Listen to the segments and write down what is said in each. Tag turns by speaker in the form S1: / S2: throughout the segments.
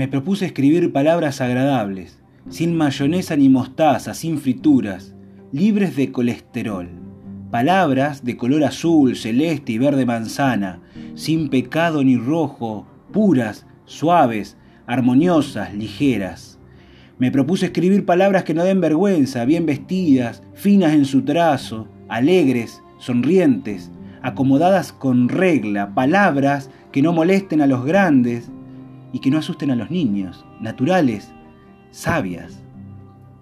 S1: Me propuse escribir palabras agradables, sin mayonesa ni mostaza, sin frituras, libres de colesterol. Palabras de color azul, celeste y verde manzana, sin pecado ni rojo, puras, suaves, armoniosas, ligeras. Me propuse escribir palabras que no den vergüenza, bien vestidas, finas en su trazo, alegres, sonrientes, acomodadas con regla, palabras que no molesten a los grandes y que no asusten a los niños, naturales, sabias.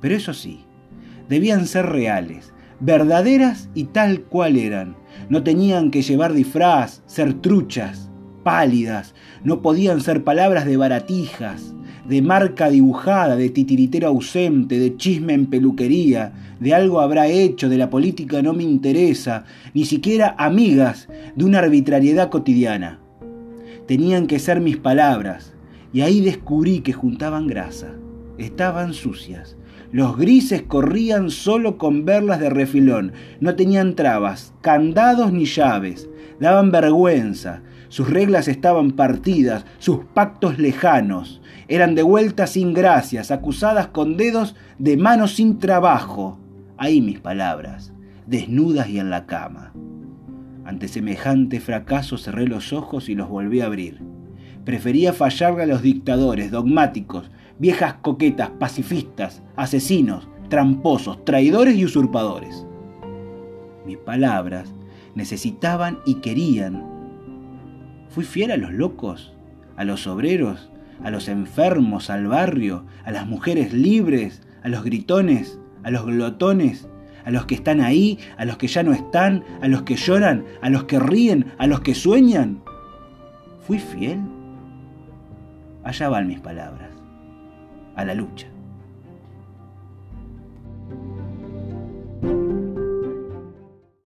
S1: Pero eso sí, debían ser reales, verdaderas y tal cual eran. No tenían que llevar disfraz, ser truchas, pálidas, no podían ser palabras de baratijas, de marca dibujada, de titiritero ausente, de chisme en peluquería, de algo habrá hecho, de la política no me interesa, ni siquiera amigas de una arbitrariedad cotidiana. Tenían que ser mis palabras, y ahí descubrí que juntaban grasa, estaban sucias. Los grises corrían solo con verlas de refilón, no tenían trabas, candados ni llaves, daban vergüenza, sus reglas estaban partidas, sus pactos lejanos, eran de vuelta sin gracias, acusadas con dedos de manos sin trabajo. Ahí mis palabras, desnudas y en la cama. Ante semejante fracaso cerré los ojos y los volví a abrir. Prefería fallarle a los dictadores, dogmáticos, viejas coquetas, pacifistas, asesinos, tramposos, traidores y usurpadores. Mis palabras necesitaban y querían. Fui fiel a los locos, a los obreros, a los enfermos, al barrio, a las mujeres libres, a los gritones, a los glotones, a los que están ahí, a los que ya no están, a los que lloran, a los que ríen, a los que sueñan. ¿Fui fiel? Allá van mis palabras, a la lucha.